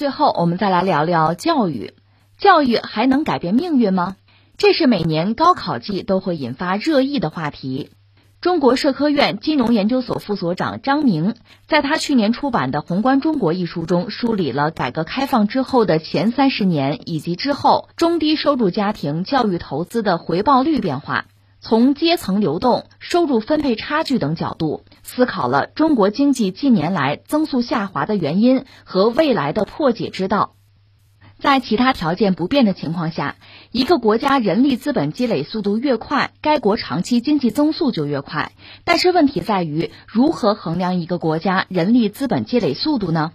最后，我们再来聊聊教育。教育还能改变命运吗？这是每年高考季都会引发热议的话题。中国社科院金融研究所副所长张明在他去年出版的《宏观中国》一书中，梳理了改革开放之后的前三十年以及之后中低收入家庭教育投资的回报率变化，从阶层流动、收入分配差距等角度思考了中国经济近年来增速下滑的原因和未来的破解之道。在其他条件不变的情况下，一个国家人力资本积累速度越快，该国长期经济增速就越快。但是问题在于，如何衡量一个国家人力资本积累速度呢？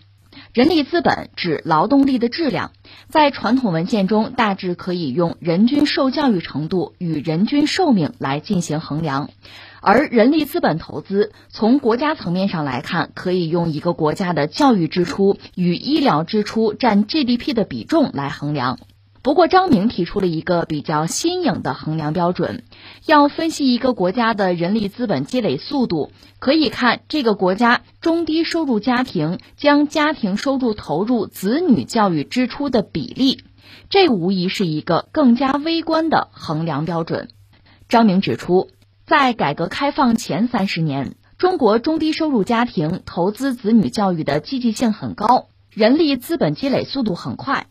人力资本指劳动力的质量，在传统文献中大致可以用人均受教育程度与人均寿命来进行衡量。而人力资本投资从国家层面上来看，可以用一个国家的教育支出与医疗支出占 GDP 的比重来衡量。不过，张明提出了一个比较新颖的衡量标准：要分析一个国家的人力资本积累速度，可以看这个国家中低收入家庭将家庭收入投入子女教育支出的比例。这无疑是一个更加微观的衡量标准。张明指出。在改革开放前三十年，中国中低收入家庭投资子女教育的积极性很高，人力资本积累速度很快。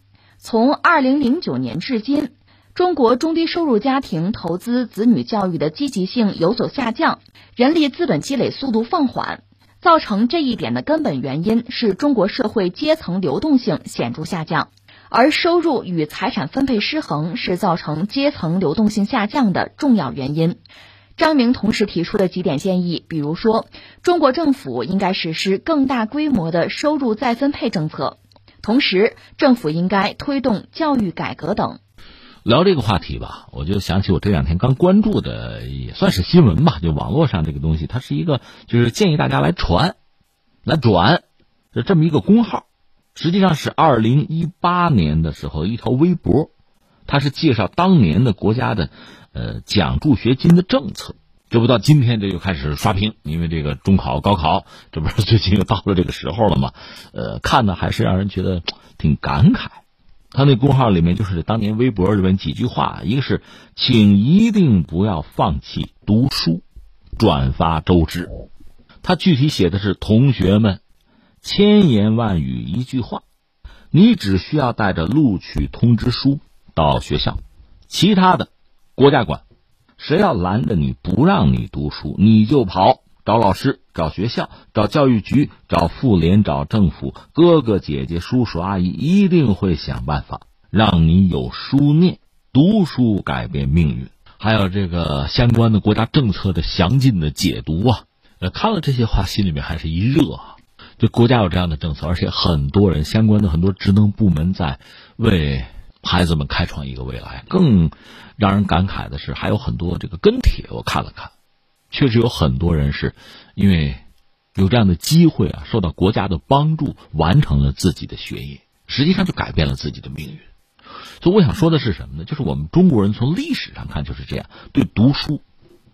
从二零零九年至今，中国中低收入家庭投资子女教育的积极性有所下降，人力资本积累速度放缓。造成这一点的根本原因是中国社会阶层流动性显著下降，而收入与财产分配失衡是造成阶层流动性下降的重要原因。张明同时提出了几点建议，比如说，中国政府应该实施更大规模的收入再分配政策，同时政府应该推动教育改革等。聊这个话题吧，我就想起我这两天刚关注的，也算是新闻吧，就网络上这个东西，它是一个就是建议大家来传、来转，就这么一个公号，实际上是二零一八年的时候一条微博，它是介绍当年的国家的。呃，奖助学金的政策，这不到今天这就开始刷屏，因为这个中考、高考，这不是最近又到了这个时候了吗？呃，看的还是让人觉得挺感慨。他那公号里面就是当年微博里面几句话，一个是请一定不要放弃读书，转发周知。他具体写的是同学们，千言万语一句话，你只需要带着录取通知书到学校，其他的。国家管，谁要拦着你不让你读书，你就跑，找老师，找学校，找教育局，找妇联，找政府，哥哥姐姐、叔叔阿姨一定会想办法让你有书念。读书改变命运，还有这个相关的国家政策的详尽的解读啊！呃，看了这些话，心里面还是一热啊！就国家有这样的政策，而且很多人相关的很多职能部门在为。孩子们开创一个未来，更让人感慨的是，还有很多这个跟帖，我看了看，确实有很多人是因为有这样的机会啊，受到国家的帮助，完成了自己的学业，实际上就改变了自己的命运。所以我想说的是什么呢？就是我们中国人从历史上看就是这样，对读书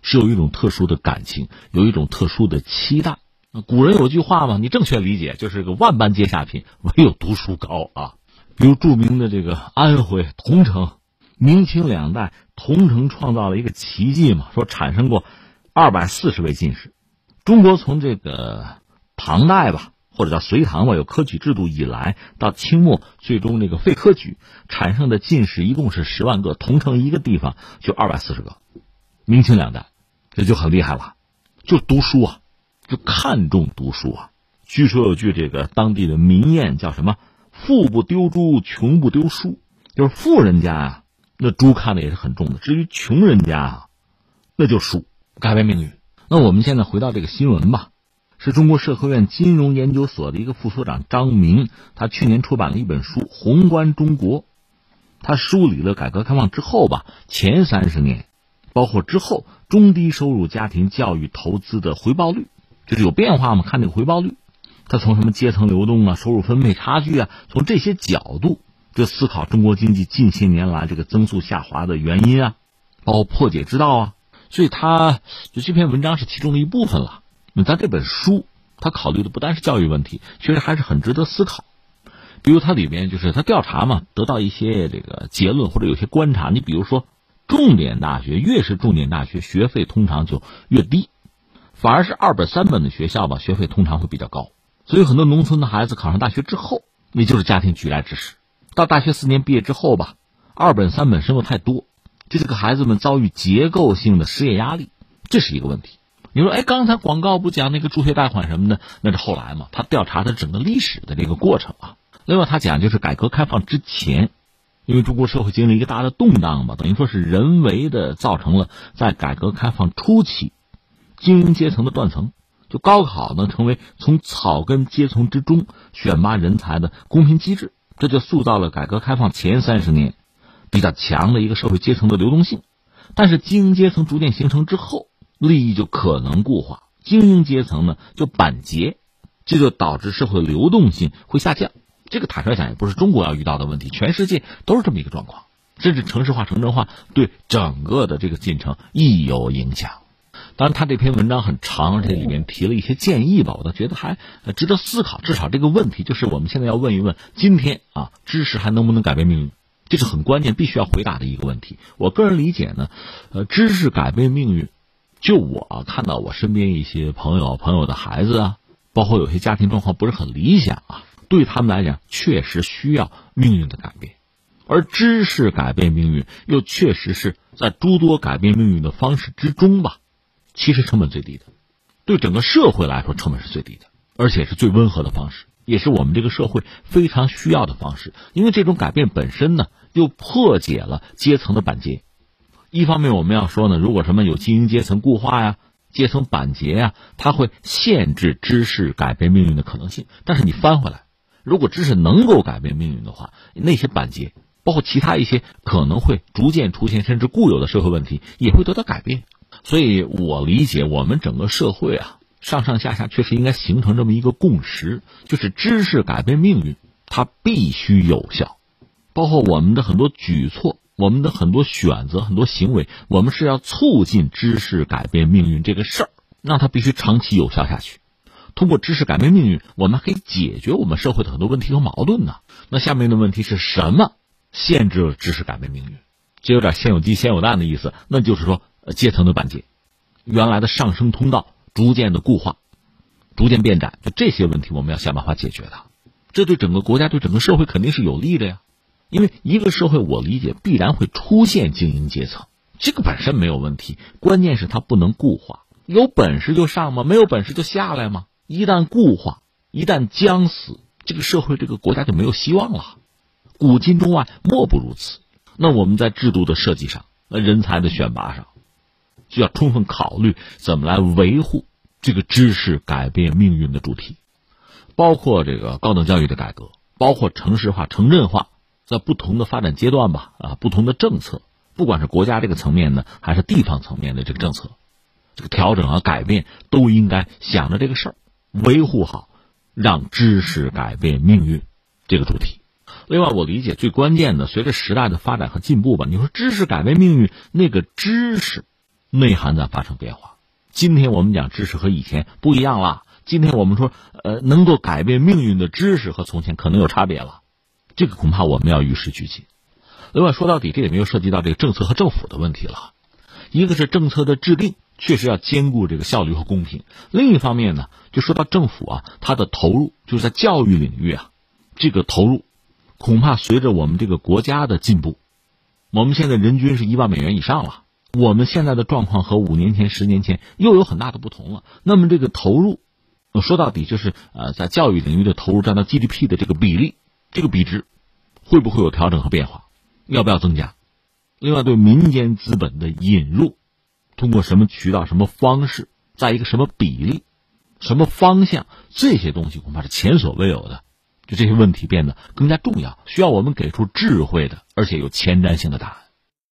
是有一种特殊的感情，有一种特殊的期待。古人有句话嘛，你正确理解就是个万般皆下品，唯有读书高啊。比如著名的这个安徽桐城，明清两代桐城创造了一个奇迹嘛，说产生过二百四十位进士。中国从这个唐代吧，或者叫隋唐吧，有科举制度以来，到清末最终这个废科举产生的进士一共是十万个，桐城一个地方就二百四十个。明清两代，这就很厉害了，就读书啊，就看重读书啊。据说有句这个当地的民谚叫什么？富不丢猪，穷不丢书，就是富人家啊，那猪看的也是很重的。至于穷人家啊，那就书改变命运。那我们现在回到这个新闻吧，是中国社科院金融研究所的一个副所长张明，他去年出版了一本书《宏观中国》，他梳理了改革开放之后吧，前三十年，包括之后中低收入家庭教育投资的回报率，就是有变化吗？看这个回报率。他从什么阶层流动啊、收入分配差距啊，从这些角度就思考中国经济近些年来这个增速下滑的原因啊，包括破解之道啊。所以他就这篇文章是其中的一部分了。那咱这本书，他考虑的不单是教育问题，确实还是很值得思考。比如它里面就是他调查嘛，得到一些这个结论或者有些观察。你比如说，重点大学越是重点大学，学费通常就越低，反而是二本三本的学校吧，学费通常会比较高。所以很多农村的孩子考上大学之后，也就是家庭举来之时，到大学四年毕业之后吧，二本三本生的太多，这个孩子们遭遇结构性的失业压力，这是一个问题。你说，哎，刚才广告不讲那个助学贷款什么的，那是后来嘛？他调查的整个历史的这个过程啊。另外，他讲就是改革开放之前，因为中国社会经历一个大的动荡嘛，等于说是人为的造成了在改革开放初期精英阶层的断层。就高考呢，成为从草根阶层之中选拔人才的公平机制，这就塑造了改革开放前三十年比较强的一个社会阶层的流动性。但是精英阶层逐渐形成之后，利益就可能固化，精英阶层呢就板结，这就导致社会流动性会下降。这个坦率讲也不是中国要遇到的问题，全世界都是这么一个状况。甚至城市化、城镇化对整个的这个进程亦有影响。当然，他这篇文章很长，而且里面提了一些建议吧，我倒觉得还值得思考。至少这个问题就是我们现在要问一问：今天啊，知识还能不能改变命运？这是很关键、必须要回答的一个问题。我个人理解呢，呃，知识改变命运。就我看到我身边一些朋友、朋友的孩子啊，包括有些家庭状况不是很理想啊，对他们来讲确实需要命运的改变，而知识改变命运又确实是在诸多改变命运的方式之中吧，其实成本最低的，对整个社会来说成本是最低的，而且是最温和的方式，也是我们这个社会非常需要的方式，因为这种改变本身呢，又破解了阶层的板结。一方面，我们要说呢，如果什么有精英阶层固化呀、阶层板结呀，它会限制知识改变命运的可能性。但是你翻回来，如果知识能够改变命运的话，那些板结，包括其他一些可能会逐渐出现甚至固有的社会问题，也会得到改变。所以我理解，我们整个社会啊，上上下下确实应该形成这么一个共识，就是知识改变命运，它必须有效。包括我们的很多举措。我们的很多选择、很多行为，我们是要促进知识改变命运这个事儿，那它必须长期有效下去。通过知识改变命运，我们可以解决我们社会的很多问题和矛盾呢。那下面的问题是什么限制了知识改变命运？这有点先有鸡先有蛋的意思，那就是说阶层的板结，原来的上升通道逐渐的固化，逐渐变窄。就这些问题，我们要想办法解决它。这对整个国家、对整个社会肯定是有利的呀。因为一个社会，我理解必然会出现精英阶层，这个本身没有问题。关键是它不能固化，有本事就上吗？没有本事就下来吗？一旦固化，一旦僵死，这个社会、这个国家就没有希望了。古今中外莫不如此。那我们在制度的设计上，那人才的选拔上，就要充分考虑怎么来维护这个知识改变命运的主题，包括这个高等教育的改革，包括城市化、城镇化。在不同的发展阶段吧，啊，不同的政策，不管是国家这个层面呢，还是地方层面的这个政策，这个调整啊、改变，都应该想着这个事儿，维护好，让知识改变命运这个主题。另外，我理解最关键的，随着时代的发展和进步吧，你说知识改变命运，那个知识内涵在发生变化。今天我们讲知识和以前不一样了。今天我们说，呃，能够改变命运的知识和从前可能有差别了。这个恐怕我们要与时俱进。另外说到底，这里面又涉及到这个政策和政府的问题了。一个是政策的制定确实要兼顾这个效率和公平；另一方面呢，就说到政府啊，它的投入就是在教育领域啊，这个投入恐怕随着我们这个国家的进步，我们现在人均是一万美元以上了。我们现在的状况和五年前、十年前又有很大的不同了。那么这个投入，说到底就是呃，在教育领域的投入占到 GDP 的这个比例。这个比值会不会有调整和变化？要不要增加？另外，对民间资本的引入，通过什么渠道、什么方式，在一个什么比例、什么方向，这些东西恐怕是前所未有的。就这些问题变得更加重要，需要我们给出智慧的，而且有前瞻性的答案。